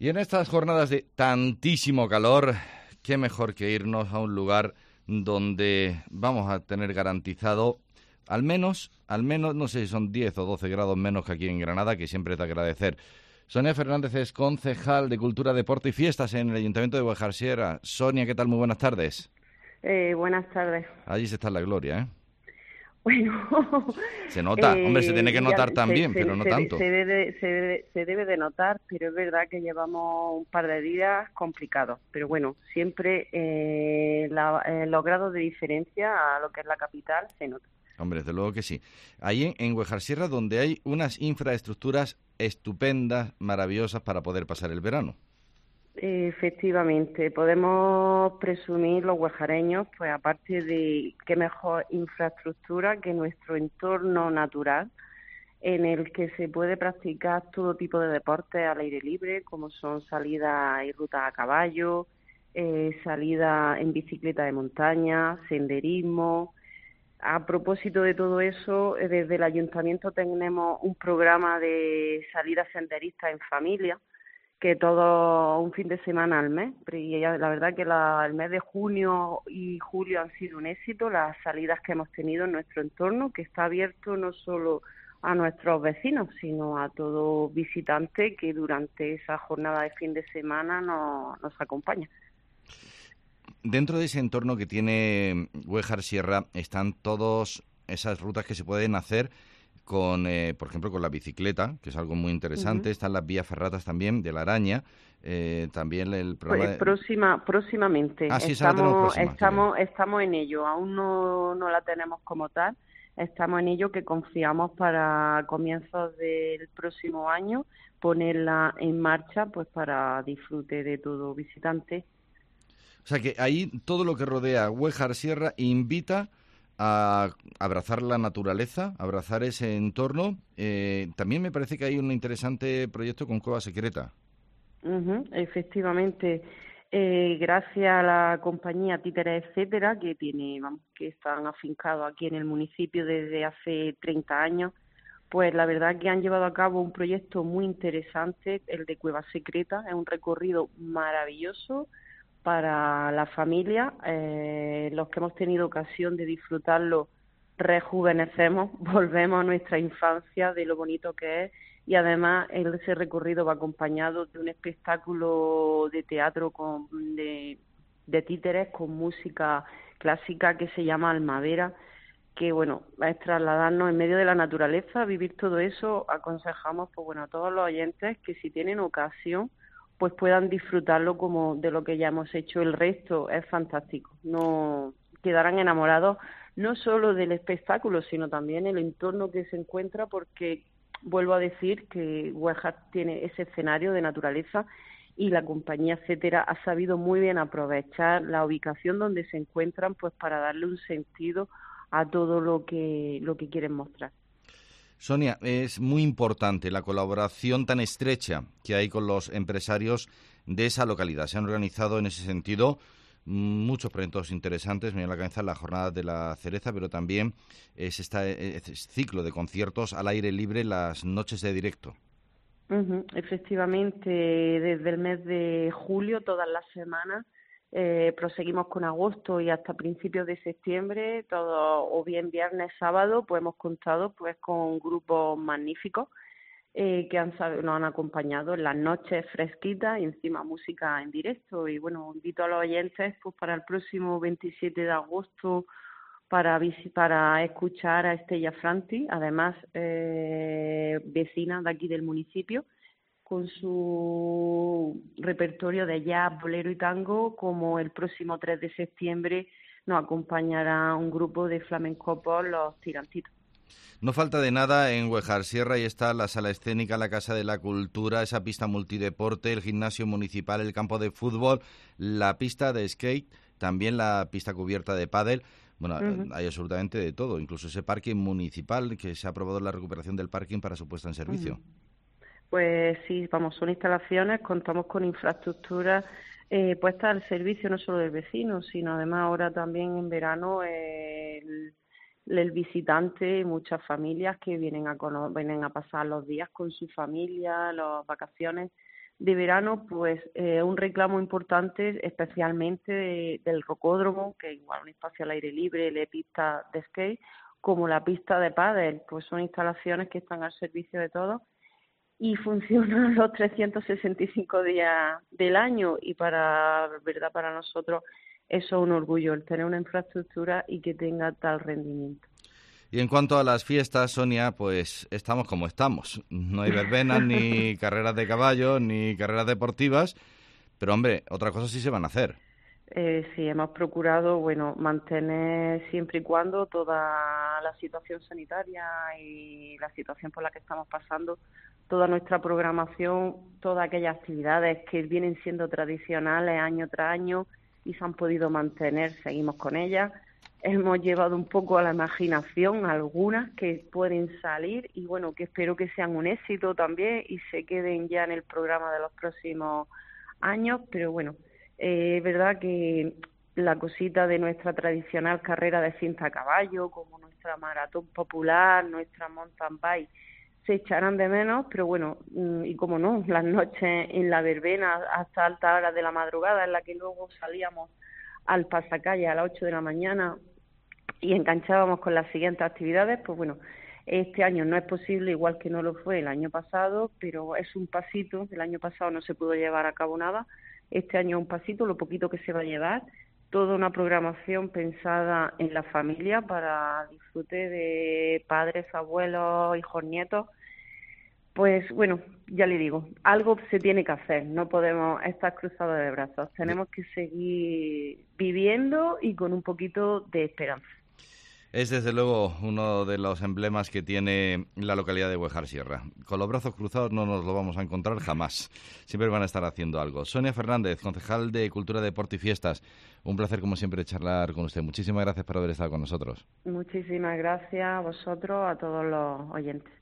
Y en estas jornadas de tantísimo calor, qué mejor que irnos a un lugar donde vamos a tener garantizado al menos, al menos, no sé si son 10 o 12 grados menos que aquí en Granada, que siempre es de agradecer. Sonia Fernández es concejal de Cultura, Deporte y Fiestas en el Ayuntamiento de Sierra. Sonia, ¿qué tal? Muy buenas tardes. Eh, buenas tardes. Allí se está la gloria, ¿eh? Bueno, se nota, hombre, se tiene que notar también, pero no tanto. Se debe, se, debe, de notar, pero es verdad que llevamos un par de días complicados. Pero bueno, siempre eh, eh, los grados de diferencia a lo que es la capital se nota. Hombre, desde luego que sí. Ahí en, en Huejar Sierra, donde hay unas infraestructuras estupendas, maravillosas para poder pasar el verano. Efectivamente, podemos presumir los huejareños, pues aparte de qué mejor infraestructura que nuestro entorno natural, en el que se puede practicar todo tipo de deportes al aire libre, como son salidas y rutas a caballo, eh, salidas en bicicleta de montaña, senderismo. A propósito de todo eso, desde el ayuntamiento tenemos un programa de salidas senderistas en familia, que todo un fin de semana al mes. Y la verdad que el mes de junio y julio han sido un éxito, las salidas que hemos tenido en nuestro entorno, que está abierto no solo a nuestros vecinos, sino a todo visitante que durante esa jornada de fin de semana nos, nos acompaña. Dentro de ese entorno que tiene Huejar Sierra están todas esas rutas que se pueden hacer con, eh, por ejemplo, con la bicicleta, que es algo muy interesante. Están las vías ferratas también de la araña. Eh, también el programa. Pues próxima, próximamente. Ah, sí, estamos, estamos, estamos en ello. Aún no, no la tenemos como tal. Estamos en ello que confiamos para comienzos del próximo año ponerla en marcha, pues para disfrute de todo visitante. O sea que ahí todo lo que rodea Huejar Sierra invita a abrazar la naturaleza, abrazar ese entorno. Eh, también me parece que hay un interesante proyecto con Cueva Secreta. efectivamente, eh, gracias a la compañía Títeres Etcétera, que tiene, que están afincados aquí en el municipio desde hace 30 años, pues la verdad que han llevado a cabo un proyecto muy interesante, el de Cueva Secreta, es un recorrido maravilloso para la familia. Eh, los que hemos tenido ocasión de disfrutarlo rejuvenecemos, volvemos a nuestra infancia de lo bonito que es y además ese recorrido va acompañado de un espectáculo de teatro con, de, títeres con música clásica que se llama Almadera que bueno, es trasladarnos en medio de la naturaleza, vivir todo eso, aconsejamos pues bueno a todos los oyentes que si tienen ocasión pues puedan disfrutarlo como de lo que ya hemos hecho el resto es fantástico. No quedarán enamorados no solo del espectáculo sino también el entorno que se encuentra porque vuelvo a decir que Huejar tiene ese escenario de naturaleza y la compañía etcétera ha sabido muy bien aprovechar la ubicación donde se encuentran pues para darle un sentido a todo lo que lo que quieren mostrar Sonia, es muy importante la colaboración tan estrecha que hay con los empresarios de esa localidad. Se han organizado en ese sentido muchos proyectos interesantes. Me viene a la cabeza la jornada de la cereza, pero también es este ciclo de conciertos al aire libre, las noches de directo. Efectivamente, desde el mes de julio, todas las semanas, eh, proseguimos con agosto y hasta principios de septiembre, todo o bien viernes, sábado, pues hemos contado pues con grupos magníficos eh, que han, nos han acompañado en las noches fresquitas y encima música en directo. Y bueno, invito a los oyentes pues para el próximo 27 de agosto para, para escuchar a Estella Franti, además eh, vecina de aquí del municipio, con su repertorio de jazz, bolero y tango, como el próximo 3 de septiembre nos acompañará un grupo de flamenco por los tirantitos. No falta de nada en Huejar Sierra y está la sala escénica, la Casa de la Cultura, esa pista multideporte, el gimnasio municipal, el campo de fútbol, la pista de skate, también la pista cubierta de pádel. Bueno, hay absolutamente de todo, incluso ese parking municipal que se ha aprobado la recuperación del parking para su puesta en servicio. Pues sí, vamos, son instalaciones, contamos con infraestructura eh, puesta al servicio no solo del vecino, sino además ahora también en verano el, el visitante, muchas familias que vienen a, vienen a pasar los días con su familia, las vacaciones, de verano, pues eh, un reclamo importante, especialmente del rocódromo, que igual un espacio al aire libre, de pista de skate, como la pista de pádel, pues son instalaciones que están al servicio de todos y funcionan los 365 días del año y para verdad para nosotros eso es un orgullo el tener una infraestructura y que tenga tal rendimiento. Y en cuanto a las fiestas, Sonia, pues estamos como estamos. No hay verbenas, ni carreras de caballo, ni carreras deportivas. Pero, hombre, otra cosa sí se van a hacer. Eh, sí, hemos procurado, bueno, mantener siempre y cuando toda la situación sanitaria y la situación por la que estamos pasando, toda nuestra programación, todas aquellas actividades que vienen siendo tradicionales año tras año y se han podido mantener, seguimos con ellas. Hemos llevado un poco a la imaginación algunas que pueden salir y bueno, que espero que sean un éxito también y se queden ya en el programa de los próximos años, pero bueno, es verdad que la cosita de nuestra tradicional carrera de cinta a caballo, como nuestra maratón popular, nuestra mountain bike, se echarán de menos, pero bueno, mm, y como no, las noches en la verbena hasta alta hora de la madrugada, en la que luego salíamos al pasacalle a las 8 de la mañana y enganchábamos con las siguientes actividades, pues bueno, este año no es posible, igual que no lo fue el año pasado, pero es un pasito. El año pasado no se pudo llevar a cabo nada. Este año un pasito, lo poquito que se va a llevar. Toda una programación pensada en la familia para disfrute de padres, abuelos, hijos, nietos pues bueno, ya le digo, algo se tiene que hacer, no podemos estar cruzados de brazos, tenemos que seguir viviendo y con un poquito de esperanza. Es desde luego uno de los emblemas que tiene la localidad de Huejar Sierra. Con los brazos cruzados no nos lo vamos a encontrar jamás. Siempre van a estar haciendo algo. Sonia Fernández, concejal de Cultura, Deporte y Fiestas. Un placer, como siempre, charlar con usted. Muchísimas gracias por haber estado con nosotros. Muchísimas gracias a vosotros, a todos los oyentes.